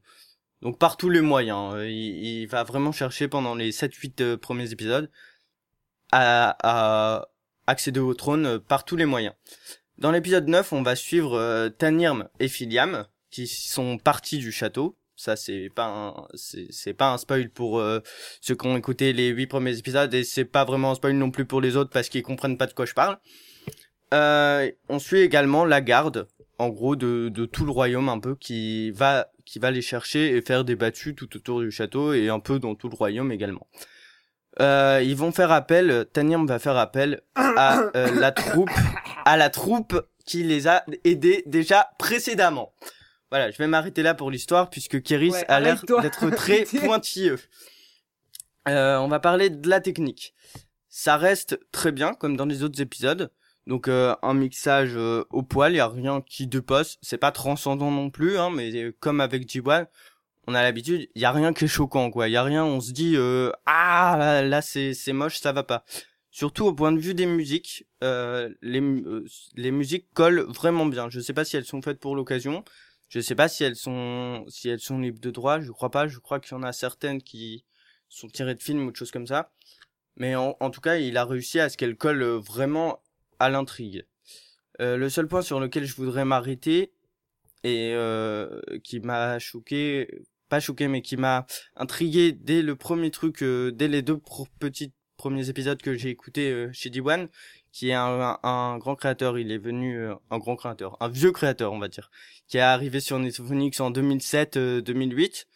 Donc par tous les moyens. euh, il, il va vraiment chercher pendant les 7-8 euh, premiers épisodes à, à accéder au trône par tous les moyens. Dans l'épisode 9, on va suivre euh, Tanirm et Filiam, qui sont partis du château. Ça, c'est pas un, c'est, pas un spoil pour euh, ceux qui ont écouté les 8 premiers épisodes, et c'est pas vraiment un spoil non plus pour les autres parce qu'ils comprennent pas de quoi je parle. Euh, on suit également la garde, en gros, de, tout le royaume un peu, qui va les chercher et faire des battues tout autour du château et un peu dans tout le royaume également. Euh, ils vont faire appel, Tanirm va faire appel à euh, la troupe, à la troupe qui les a aidés déjà précédemment. Voilà, je vais m'arrêter là pour l'histoire puisque Kéris Ouais, a l'air d'être très <laughs> pointilleux. Euh, on va parler de la technique. Ça reste très bien comme dans les autres épisodes. Donc euh, un mixage euh, au poil, il y a rien qui dépasse, c'est pas transcendant non plus hein, mais comme avec G1, on a l'habitude, il y a rien qui est choquant quoi, il y a rien, on se dit euh, ah là, là, c'est c'est moche, ça va pas. Surtout au point de vue des musiques, euh, les euh, les musiques collent vraiment bien. Je sais pas si elles sont faites pour l'occasion, je sais pas si elles sont si elles sont libres de droit, je crois pas, je crois qu'il y en a certaines qui sont tirées de films ou de choses comme ça. Mais en, en tout cas, il a réussi à ce qu'elles collent vraiment à l'intrigue. Le seul point sur lequel je voudrais m'arrêter et qui m'a choqué, pas choqué, mais qui m'a intrigué dès le premier truc, euh, dès les deux petits premiers épisodes que j'ai écoutés euh, chez D1, qui est un, grand créateur. Il est venu, euh, un grand créateur, un vieux créateur, on va dire, qui est arrivé sur Netflix en 2007-2008.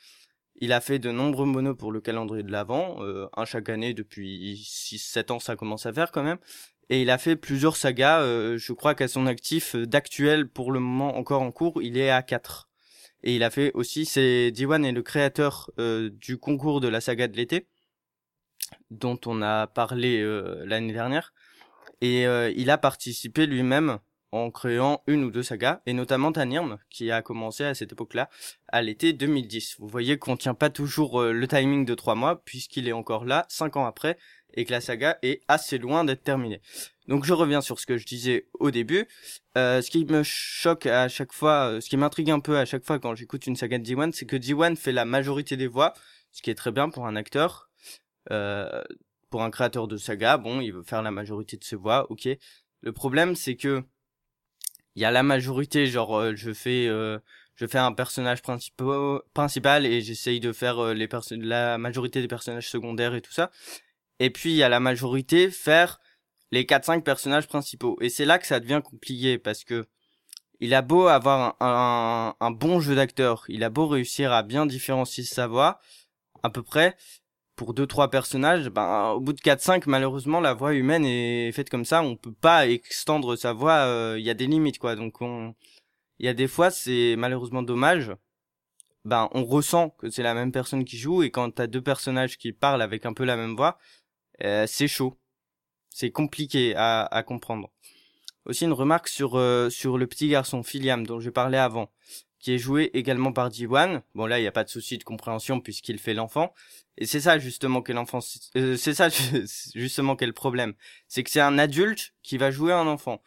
Il a fait de nombreux monos pour le calendrier de l'Avent, euh, un chaque année depuis 6-7 ans ça commence à faire quand même. Et il a fait plusieurs sagas, euh, je crois qu'à son actif euh, d'actuel pour le moment encore en cours, il est à 4. Et il a fait aussi, c'est Diwan est le créateur euh, du concours de la saga de l'été, dont on a parlé euh, l'année dernière. Et euh, il a participé lui-même en créant une ou deux sagas, et notamment Tanirm, qui a commencé à cette époque-là, à l'été 2010. Vous voyez qu'on tient pas toujours le timing de trois mois, puisqu'il est encore là, cinq ans après, et que la saga est assez loin d'être terminée. Donc je reviens sur ce que je disais au début. Euh, ce qui me choque à chaque fois, euh, ce qui m'intrigue un peu à chaque fois quand j'écoute une saga de D1, c'est que D1 fait la majorité des voix, ce qui est très bien pour un acteur. Euh, pour un créateur de saga, bon, il veut faire la majorité de ses voix, ok. Le problème, c'est que il y a la majorité, genre je fais je fais un personnage principal et j'essaye de faire la majorité des personnages secondaires et tout ça. Et puis il y a la majorité faire les 4 5 personnages principaux et c'est là que ça devient compliqué parce que il a beau avoir un, un, un bon jeu d'acteur, il a beau réussir à bien différencier sa voix à peu près pour deux trois personnages, ben au bout de 4 5 malheureusement la voix humaine est faite comme ça, on peut pas extendre sa voix, euh, il y a des limites quoi. Donc on il y a des fois c'est malheureusement dommage. Ben on ressent que c'est la même personne qui joue et quand t'as deux personnages qui parlent avec un peu la même voix, euh, c'est chaud. C'est compliqué à, à comprendre. Aussi une remarque sur euh, sur le petit garçon Philiam dont je parlais avant, qui est joué également par Diwan. Bon là il y a pas de souci de compréhension puisqu'il fait l'enfant. Et c'est ça justement que l'enfant, euh, c'est ça <laughs> justement quel problème, c'est que c'est un adulte qui va jouer un enfant.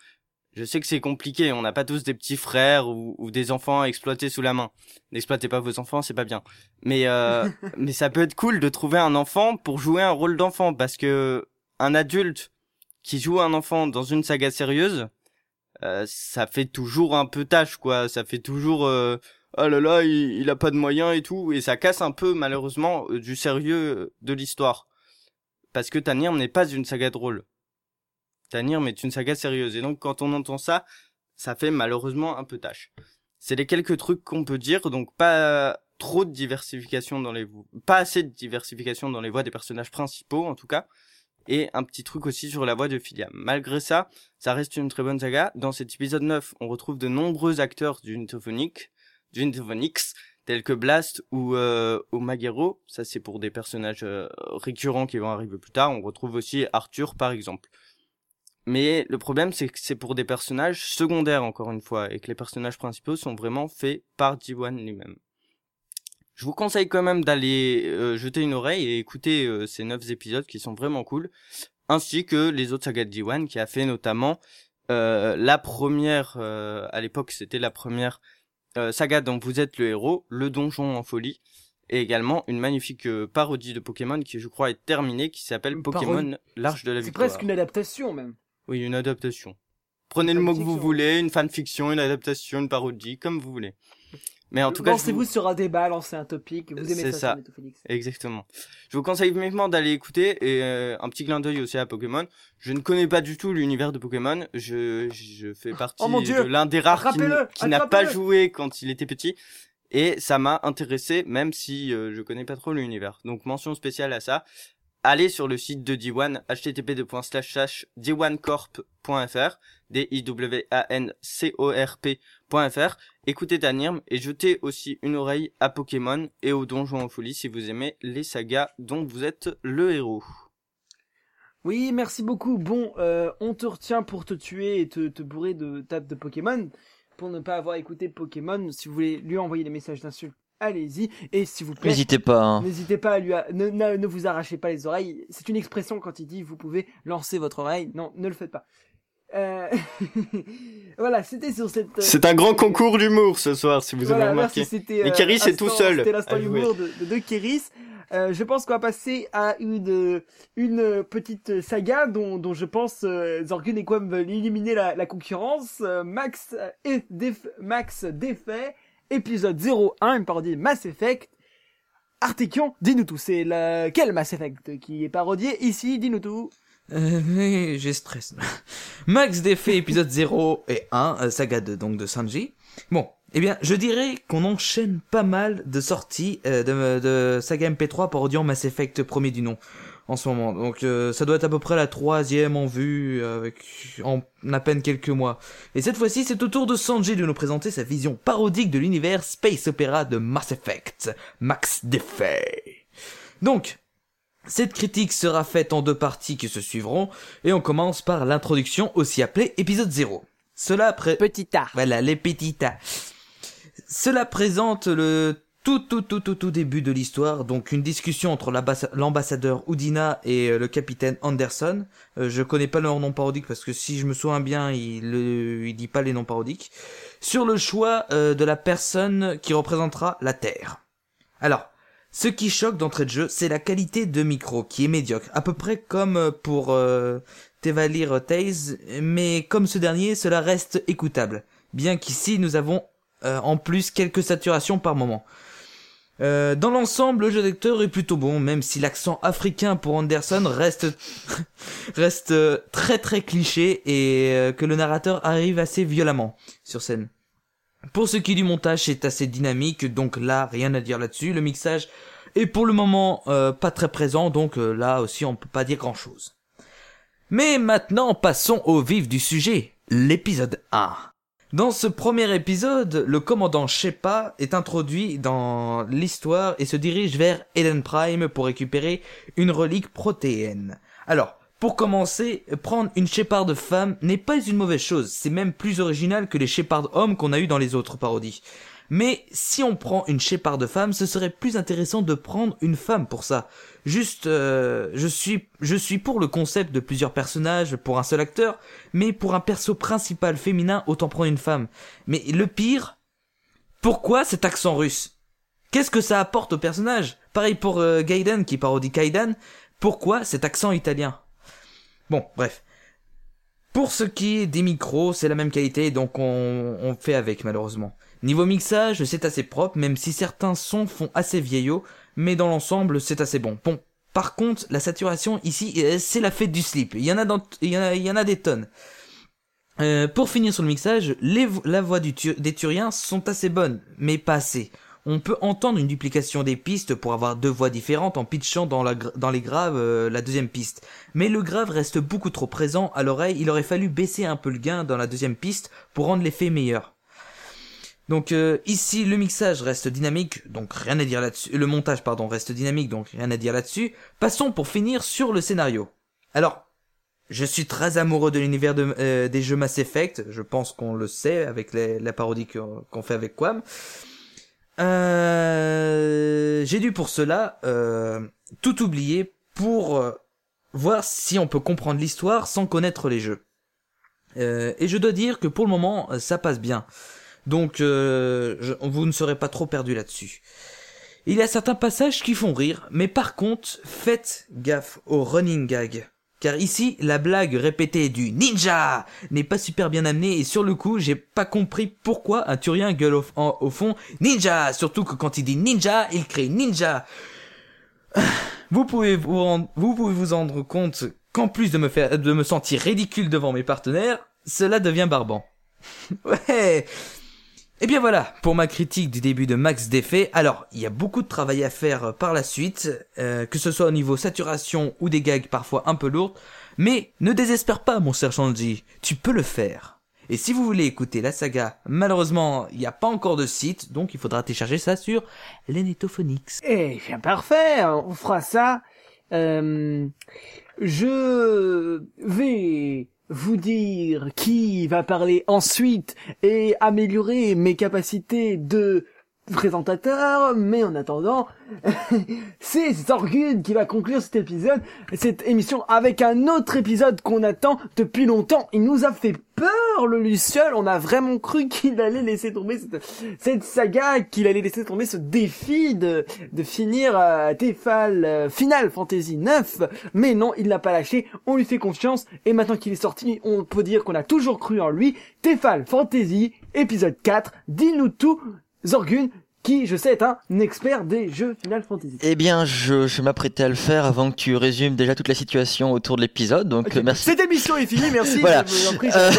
Je sais que c'est compliqué, on n'a pas tous des petits frères ou, ou des enfants exploités sous la main. N'exploitez pas vos enfants, c'est pas bien. Mais euh, <laughs> mais ça peut être cool de trouver un enfant pour jouer un rôle d'enfant parce que un adulte qui joue un enfant dans une saga sérieuse, euh, ça fait toujours un peu tâche quoi. Ça fait toujours euh, oh là là, il, il a pas de moyens et tout, et ça casse un peu malheureusement euh, du sérieux de l'histoire. Parce que Tanir n'est pas une saga drôle. Tanir est une saga sérieuse, et donc quand on entend ça, ça fait malheureusement un peu tâche. C'est les quelques trucs qu'on peut dire, donc pas trop de diversification dans les pas assez de diversification dans les voix des personnages principaux en tout cas, et un petit truc aussi sur la voix de Philiam. Malgré ça, ça reste une très bonne saga. Dans cet épisode 9, on retrouve de nombreux acteurs du Nitophonic, du Nitophonix, tels que Blast ou, euh. Ça, c'est pour des personnages euh, récurrents qui vont arriver plus tard. On retrouve aussi Arthur, par exemple. Mais le problème, c'est que c'est pour des personnages secondaires, encore une fois, et que les personnages principaux sont vraiment faits par Diwan lui-même. Je vous conseille quand même d'aller euh, jeter une oreille et écouter euh, ces neuf épisodes qui sont vraiment cool, ainsi que les autres sagas de Diwan qui a fait notamment euh, la première, euh, à l'époque c'était la première euh, saga dont vous êtes le héros, le donjon en folie, et également une magnifique euh, parodie de Pokémon qui je crois est terminée, qui s'appelle Pokémon l'Arche de la C'est Victoire. presque une adaptation même. Oui, une adaptation. Prenez le mot que vous Fanfiction. voulez, une fanfiction, une adaptation, une parodie, comme vous voulez. Mais en tout cas, lancez-vous vous... sur un débat, lancez un topic. Vous aimez C'est ça, ça. Exactement. Je vous conseille vivement d'aller écouter et euh, un petit clin d'œil aussi à Pokémon. Je ne connais pas du tout l'univers de Pokémon. Je, je fais partie Oh mon Dieu de l'un des rares qui, n- n'a pas joué quand il était petit. Et ça m'a intéressé, même si euh, je connais pas trop l'univers. Donc mention spéciale à ça. Allez sur le site de D1, http://d1corp.fr, D-I-W-A-N-C-O-R-P.fr. Écoutez Tanirm et jetez aussi une oreille à Pokémon et au Donjon en Folie si vous aimez les sagas dont vous êtes le héros. Oui, merci beaucoup. Bon, euh, on te retient pour te tuer et te, te bourrer de tapes de Pokémon. Pour ne pas avoir écouté Pokémon, si vous voulez lui envoyer des messages d'insultes, allez-y. Et s'il vous plaît, N'hésitez pas. hein. n'hésitez pas à lui... a- Ne, ne, ne vous arrachez pas les oreilles. C'est une expression quand il dit vous pouvez lancer votre oreille. Non, ne le faites pas. Euh... <laughs> voilà, c'était sur cette... euh, C'est un grand concours d'humour ce soir si vous Voilà, avez remarqué. merci, c'était, Et Kéris est instant- tout seul C'était l'instant humour de, de, de Kéris. Euh, je pense qu'on va passer à une, une petite saga dont, dont je pense euh, Zorgun et Quam veulent éliminer la, la concurrence. Euh, Max, euh, et Max défait, épisode 01, une parodie Mass Effect. Artekion, dis-nous tout, c'est quel Mass Effect qui est parodié ici, dis-nous tout. Euh, mais j'ai stress. <laughs> Max défait épisode 0 et 1, euh, saga de, donc de Sanji. Bon, Eh bien, je dirais qu'on enchaîne pas mal de sorties euh, de, de saga MP3 parodiant Mass Effect premier du nom en ce moment. Donc euh, ça doit être à peu près la troisième en vue avec en à peine quelques mois. Et cette fois-ci, c'est au tour de Sanji de nous présenter sa vision parodique de l'univers space opéra de Mass Effect, Max Defay. Donc, cette critique sera faite en deux parties qui se suivront, et on commence par l'introduction aussi appelée épisode 0. Cela après... Petit A. Voilà, les petits. Cela présente le tout tout tout tout tout début de l'histoire, donc une discussion entre l'ambassa- l'ambassadeur Udina et euh, le capitaine Anderson. Euh, je connais pas leur nom parodique parce que si je me souviens bien, il, il dit pas les noms parodiques. Sur le choix euh, de la personne qui représentera la Terre. Alors, ce qui choque d'entrée de jeu, c'est la qualité de micro qui est médiocre, à peu près comme euh, pour euh, Tevalir Taze, mais comme ce dernier, cela reste écoutable, bien qu'ici nous avons euh, en plus quelques saturations par moment. Euh, dans l'ensemble, le jeu d'acteur est plutôt bon, même si l'accent africain pour Anderson reste <laughs> reste très très cliché et que le narrateur arrive assez violemment sur scène. Pour ce qui est du montage, c'est assez dynamique, donc là, rien à dire là-dessus. Le mixage est pour le moment euh, pas très présent, donc euh, là aussi, on peut pas dire grand-chose. Mais maintenant, passons au vif du sujet, l'épisode 1. Dans ce premier épisode, le commandant Shepa est introduit dans l'histoire et se dirige vers Eden Prime pour récupérer une relique protéenne. Alors, pour commencer, prendre une Shepard femme n'est pas une mauvaise chose, c'est même plus original que les Shepard hommes qu'on a eu dans les autres parodies. Mais si on prend une Shepard femme, ce serait plus intéressant de prendre une femme pour ça. Juste, euh, je suis, je suis pour le concept de plusieurs personnages pour un seul acteur, mais pour un perso principal féminin, autant prendre une femme. Mais le pire, pourquoi cet accent russe? Qu'est-ce que ça apporte au personnage? Pareil pour euh, Gaiden qui parodie Kaidan, pourquoi cet accent italien? Bon, bref. Pour ce qui est des micros, c'est la même qualité, donc on, fait avec malheureusement. Niveau mixage, c'est assez propre, même si certains sons font assez vieillot, mais dans l'ensemble, c'est assez bon. Bon, par contre, la saturation ici, euh, c'est la fête du slip. Il y en a dans, y en a, des tonnes. Euh, pour finir sur le mixage, la voix des Turiens sont assez bonnes, mais pas assez. On peut entendre une duplication des pistes pour avoir deux voix différentes en pitchant dans, les graves euh, la deuxième piste. Mais le grave reste beaucoup trop présent à l'oreille, il aurait fallu baisser un peu le gain dans la deuxième piste pour rendre l'effet meilleur. Donc euh, ici le mixage reste dynamique, donc rien à dire là-dessus. Le montage pardon reste dynamique, donc rien à dire là-dessus. Passons pour finir sur le scénario. Alors, je suis très amoureux de l'univers euh, des jeux Mass Effect. Je pense qu'on le sait avec la parodie qu'on qu'on fait avec Quam. Euh, J'ai dû pour cela euh, tout oublier pour euh, voir si on peut comprendre l'histoire sans connaître les jeux. Et je dois dire que pour le moment, ça passe bien. Donc, vous ne serez pas trop perdu là-dessus. Il y a certains passages qui font rire, mais par contre, faites gaffe au running gag. Car ici, la blague répétée du ninja n'est pas super bien amenée et sur le coup, j'ai pas compris pourquoi un Turien gueule au, fond ninja, surtout que quand il dit ninja, il crie ninja. <sighs> Vous pouvez vous rendre, vous pouvez vous rendre compte qu'en plus de me faire, de me sentir ridicule devant mes partenaires, cela devient barbant. <laughs> ouais. Et bien voilà, pour ma critique du début de Max Défait, alors, il y a beaucoup de travail à faire euh, par la suite, euh, que ce soit au niveau saturation ou des gags parfois un peu lourds, mais ne désespère pas mon cher Shanji, tu peux le faire. Et si vous voulez écouter la saga, malheureusement, il n'y a pas encore de site, donc il faudra télécharger ça sur l'Enetophonix. Eh bien parfait, on fera ça. Euh, je vais vous dire qui va parler ensuite et améliorer mes capacités de présentateur, mais en attendant, <laughs> c'est Zorgun qui va conclure cet épisode, cette émission avec un autre épisode qu'on attend depuis longtemps. Il nous a fait peur, le Luciole. On a vraiment cru <laughs> qu'il allait laisser tomber cette, saga, qu'il allait laisser tomber ce défi de, de finir euh, Tefal euh, Final Fantasy 9. Mais non, il l'a pas lâché. On lui fait confiance. Et maintenant qu'il est sorti, on peut dire qu'on a toujours cru en lui. Tefal Fantasy, épisode 4. Dis-nous tout. Zorgun, qui, je sais, est un expert des jeux Final Fantasy. Eh bien, je, je m'apprêtais à le faire avant que tu résumes déjà toute la situation autour de l'épisode, donc merci. Cette émission est finie, merci. <laughs> Voilà. Je prie, Euh.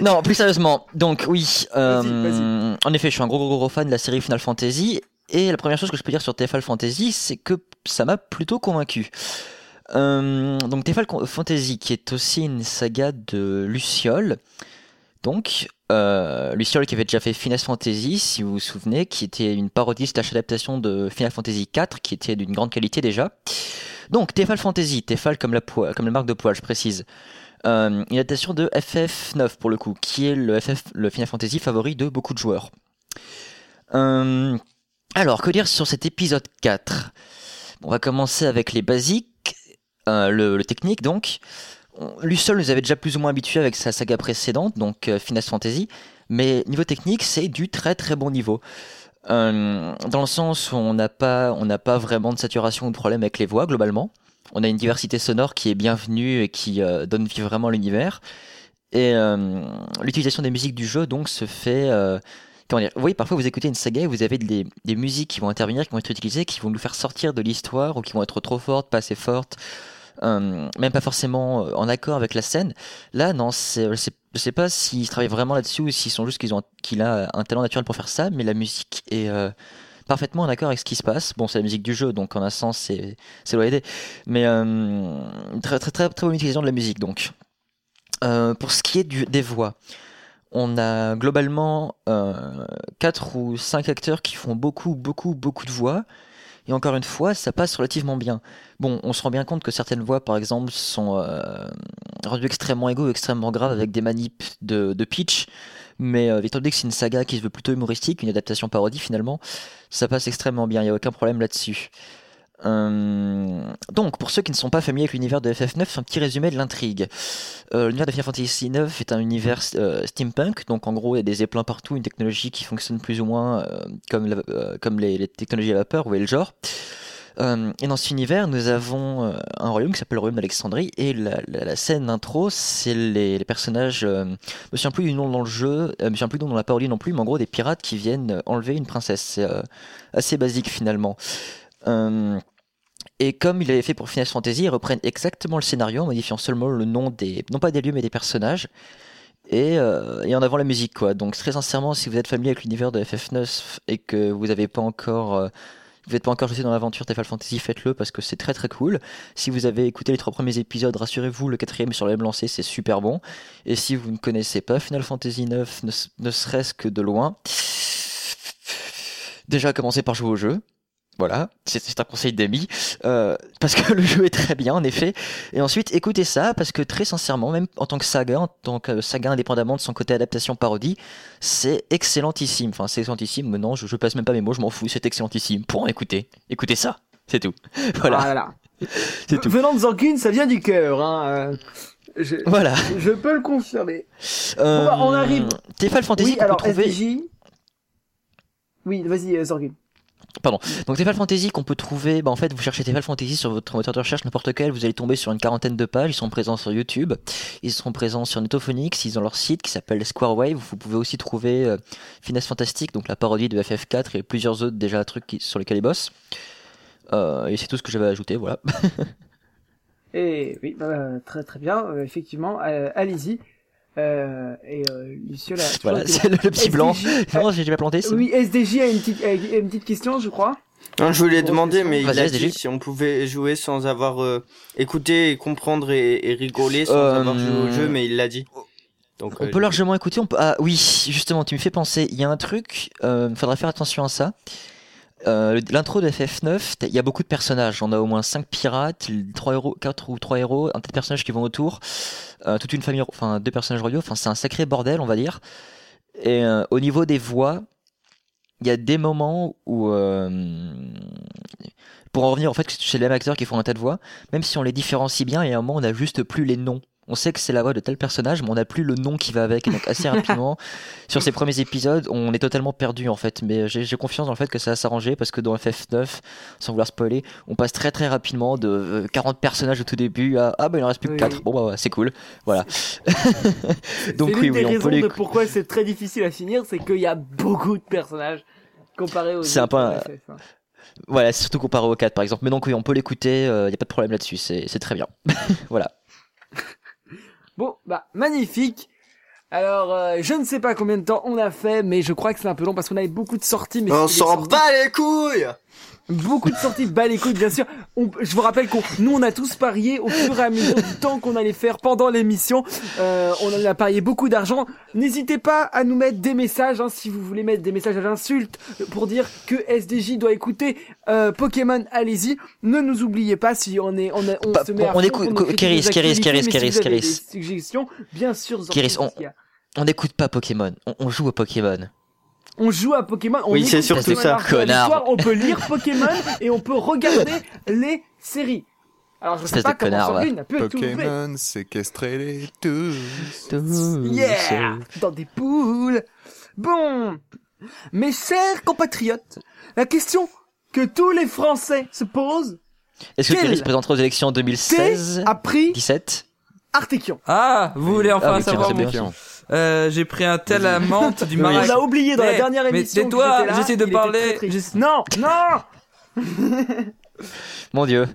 <laughs> Non, plus sérieusement. Donc oui, euh, Vas-y, en effet, je suis un gros, gros gros fan de la série Final Fantasy. Et la première chose que je peux dire sur Tefal Fantasy, c'est que ça m'a plutôt convaincu. Euh, donc Tefal Fantasy, qui est aussi une saga de Luciole. Donc, euh, Luciole qui avait déjà fait Final Fantasy, si vous vous souvenez, qui était une parodie slash adaptation de Final Fantasy 4, qui était d'une grande qualité déjà. Donc, Tefal Fantasy, Tefal comme la, comme la marque de poil, je précise. Euh, une adaptation de FF9 pour le coup, qui est le, FF, le Final Fantasy favori de beaucoup de joueurs. Euh, alors, que dire sur cet épisode 4 On va commencer avec les basiques, le technique donc. On- Luciole nous avait déjà plus ou moins habitués avec sa saga précédente, donc euh, Final Fantasy, mais niveau technique, c'est du très très bon niveau. Euh, dans le sens où on n'a pas, pas vraiment de saturation ou de problème avec les voix globalement. On a une diversité sonore qui est bienvenue et qui euh, donne vie vraiment à l'univers. Et euh, l'utilisation des musiques du jeu donc se fait. comment dire Oui, parfois vous écoutez une saga et vous avez des, des musiques qui vont intervenir, qui vont être utilisées, qui vont nous faire sortir de l'histoire ou qui vont être trop fortes, pas assez fortes, même pas forcément euh, en accord avec la scène. Là, non, c'est, je sais pas s'ils travaillent vraiment là-dessus ou s'ils sont juste qu'ils ont, qu'il a un talent naturel pour faire ça, mais la musique est euh, parfaitement en accord avec ce qui se passe. Bon, c'est la musique du jeu, donc en un sens, c'est, c'est. Mais euh, très, très, très, très bonne utilisation de la musique, donc. Euh, pour ce qui est des voix, on a globalement 4 ou 5 acteurs qui font beaucoup, beaucoup, beaucoup de voix. Et encore une fois, ça passe relativement bien. Bon, on se rend bien compte que certaines voix, par exemple, sont euh, rendues extrêmement égaux, extrêmement graves, avec des manips de, pitch. Mais euh, étant donné que c'est une saga qui se veut plutôt humoristique, une adaptation parodie finalement, ça passe extrêmement bien, il n'y a aucun problème là-dessus. Euh, donc, pour ceux qui ne sont pas familiers avec l'univers de FF9, un petit résumé de l'intrigue. Euh, l'univers de Final Fantasy IX est un univers euh, steampunk, donc en gros il y a des éplins partout, une technologie qui fonctionne plus ou moins comme, les, technologies à vapeur, vous voyez le genre. Et dans cet univers, nous avons un royaume qui s'appelle le royaume d'Alexandrie, et la, scène d'intro, c'est les, personnages, je me souviens plus du nom dans le jeu, je me souviens plus du nom dans la parodie non plus, mais en gros des pirates qui viennent enlever une princesse. C'est assez basique finalement. Euh, et comme il avait fait pour Final Fantasy, ils reprennent exactement le scénario en modifiant seulement le nom des, non pas des lieux mais des personnages. Et, euh, et en avant la musique quoi. Donc très sincèrement, si vous êtes familier avec l'univers de FF9 et que vous n'avez pas encore, euh, vous n'êtes pas encore jeté dans l'aventure Final Fantasy, faites-le parce que c'est très très cool. Si vous avez écouté les trois premiers épisodes, rassurez-vous, le quatrième sur la même lancée, c'est super bon. Et si vous ne connaissez pas Final Fantasy 9, ne, ne serait-ce que de loin, déjà commencez par jouer au jeu. Voilà, c'est c'est un conseil d'amis, euh, parce que <laughs> le jeu est très bien en effet. Et ensuite, écoutez ça, parce que très sincèrement, même en tant que saga, en tant que saga indépendamment de son côté adaptation parodie, c'est excellentissime. Enfin, c'est excellentissime, mais non, je, je passe même pas mes mots, je m'en fous, c'est excellentissime. Point, écoutez, écoutez ça, c'est tout. <laughs> Voilà, Ah <laughs> c'est tout. Venant de Zankin, ça vient du cœur. Hein. euh, Je, Voilà. je peux le confirmer. Euh, bah, on arrive. Tefal Fantasy oui, alors peut trouver. SDJ. Oui, vas-y, euh, Zorgin. Donc Tefal Fantasy qu'on peut trouver, bah en fait vous cherchez Tefal Fantasy sur votre moteur de recherche n'importe quel, vous allez tomber sur une quarantaine de pages, ils sont présents sur YouTube, ils seront présents sur Netophonix, ils ont leur site qui s'appelle Square Wave, vous pouvez aussi trouver euh, Finesse Fantastique, donc la parodie de FF4 et plusieurs autres déjà trucs sur lesquels ils bossent. Euh, et c'est tout ce que j'avais à ajouter, voilà. <laughs> Et oui, bah, très très bien, euh, effectivement, euh, allez-y. Euh, et euh, Luciole a... voilà, c'est le, le petit blanc. Non, j'ai pas planté. Oui, SDJ a une petite, a une petite question, je crois. Non, je voulais demander, mais il a dit si on pouvait jouer sans avoir euh, écouté et comprendre et, et rigoler sans Euh, avoir joué au jeu, mais il l'a dit. Donc, On euh, peut largement écouter. On peut... Ah oui, justement, tu me fais penser. Il y a un truc. Il faudra faire attention à ça. Euh, L'intro de FF9, il y a beaucoup de personnages. On a au moins 5 pirates, 3 héros, 4 ou 3 héros, un tas de personnages qui vont autour, euh, toute une famille, enfin deux personnages royaux. Enfin, c'est un sacré bordel, on va dire. Et euh, au niveau des voix, il y a des moments où, euh, pour en revenir au fait c'est les mêmes acteurs qui font un tas de voix, même si on les différencie bien, il y a un moment où on n'a juste plus les noms. On sait que c'est la voix de tel personnage, mais on n'a plus le nom qui va avec. Et donc assez <laughs> rapidement, sur ces premiers épisodes, on est totalement perdu en fait. Mais j'ai confiance dans le fait que ça va s'arranger parce que dans FF9, sans vouloir spoiler, on passe très très rapidement de euh, 40 personnages au tout début à ah bah il en reste plus que Oui. 4. Bon bah ouais, c'est cool. Voilà. <laughs> donc oui oui des on peut raisons les de pourquoi c'est très difficile à finir, c'est qu'il y a beaucoup de personnages. Comparé aux. C'est un peu hein. Voilà, surtout comparé au 4 par exemple. Mais donc oui, on peut l'écouter, il n'y a pas de problème là-dessus, c'est très bien. <laughs> voilà. Bon, bah, magnifique. Alors, euh, je ne sais pas combien de temps on a fait, mais je crois que c'est un peu long parce qu'on avait beaucoup de sorties. Mais On s'en bat les couilles Beaucoup de sorties bas les couilles, bien sûr. On- je vous rappelle qu'on, nous, on a tous parié au fur et à mesure du temps qu'on allait faire pendant l'émission. Euh, on en a parié beaucoup d'argent. N'hésitez pas à nous mettre des messages, hein, si vous voulez mettre des messages à l'insulte pour dire que SDJ doit écouter euh, Pokémon. Allez-y. Ne nous oubliez pas si on est, on, a- on Bah, se met à on écoute- Kéris, Kéris, Kéris, Kéris, Kéris. suggestions, bien sûr. Kéris, on- On n'écoute pas Pokémon, on, on joue au Pokémon. On joue à Pokémon. On Oui, c'est surtout Pokémon ça. Connard. On peut lire <laughs> Pokémon et on peut regarder les séries. Alors je sais pas de comment une, a pu être tout fait. Pokémon, séquestrez-les tous. Yeah Dans des poules. Bon, mes chers compatriotes, la question que tous les Français se posent, Est-ce que Kéris se présentera aux élections en c'est 2016 a pris 17 Artekion. Ah, vous voulez enfin Ah tiens, savoir mon-. Euh, j'ai pris un tel amante du <laughs> On Maroc. l'a oublié dans la dernière mais émission. que tais-toi, j'essaie de parler, j'essaie- Non, non <laughs> Mon dieu.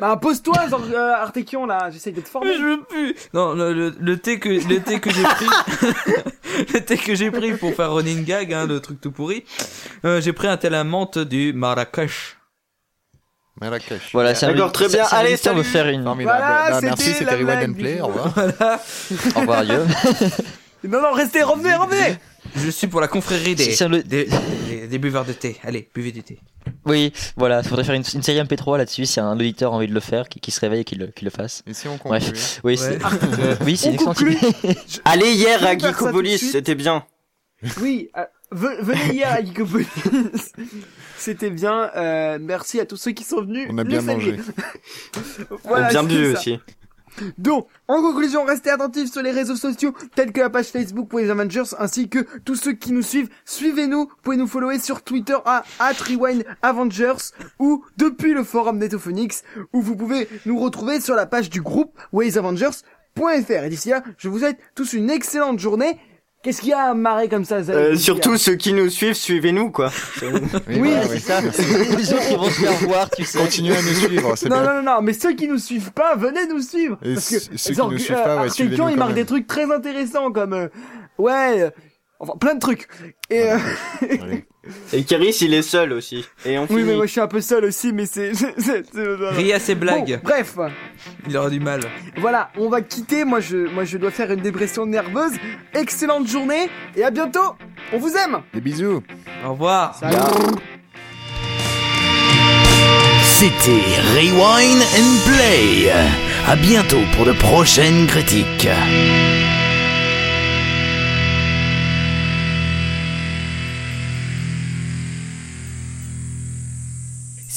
Bah pose-toi, Zor- euh, Artekion, là, j'essaie de te former. Mais je veux plus. Non, le, le, le thé que le thé que j'ai pris, <laughs> le thé que j'ai pris pour faire running gag, hein, le truc tout pourri. euh, j'ai pris un tel amante du Marrakech. Marrakech. Voilà, c'est un D'accord, très c'est- bien. c'est un Allez, de salut. faire une. Formidable. Voilà, Bah, merci, c'était la Rewind blague and Play. Au jour. revoir. Au revoir, adieu. <laughs> Non, non, restez, revenez, revenez Je suis pour la confrérie des, C'est- le- des, des, des buveurs de thé. Allez, buvez du thé. Oui, voilà, faudrait faire une, une série MP3 là-dessus. Si un auditeur a envie de le faire, qui, qui se réveille et qui le, qui le fasse. Et si on conclut Bref, oui, Ouais. c'est <laughs> oui, c'est On une excellente conclut. idée. Allez hier à vais faire ça tout de Geekopolis, suite. c'était bien. <laughs> Oui, euh, ve- venez hier à Geekopolis. <laughs> C'était bien. euh, merci à tous ceux qui sont venus. On a bien mangé. <laughs> Voilà, bien bu aussi. Donc, en conclusion, restez attentifs sur les réseaux sociaux tels que la page Facebook pour les Avengers ainsi que tous ceux qui nous suivent. Suivez-nous, vous pouvez nous follower sur Twitter à @rewindavengers ou depuis le forum Netophonix où vous pouvez nous retrouver sur la page du groupe waysavengers.fr. Et d'ici là, je vous souhaite tous une excellente journée. Qu'est-ce qu'il y a à marrer comme ça, Euh, surtout ceux qui nous suivent, suivez-nous quoi. Oui, voilà, c'est oui. ça. Les autres, ils vont se faire voir, tu sais. Continuez à nous suivre, Non, bien. non, non, non, mais ceux qui nous suivent pas, venez nous suivre. Et parce que, ceux qui nous suivent euh, pas, ouais, Artekion, suivez-nous il marque des trucs très intéressants comme, euh, ouais, euh, enfin, plein de trucs. Et, euh. <laughs> Et Kiris, il est seul aussi. Et on oui, finit. mais moi je suis un peu seul aussi, mais c'est. <laughs> Ria ses Bon, blagues. bref, Il aura du mal. voilà, on va quitter. Moi, je, moi, je dois faire une dépression nerveuse. Excellente journée et à bientôt. On vous aime. Des bisous. Au revoir. C'était Rewind and Play. À bientôt pour de prochaines critiques.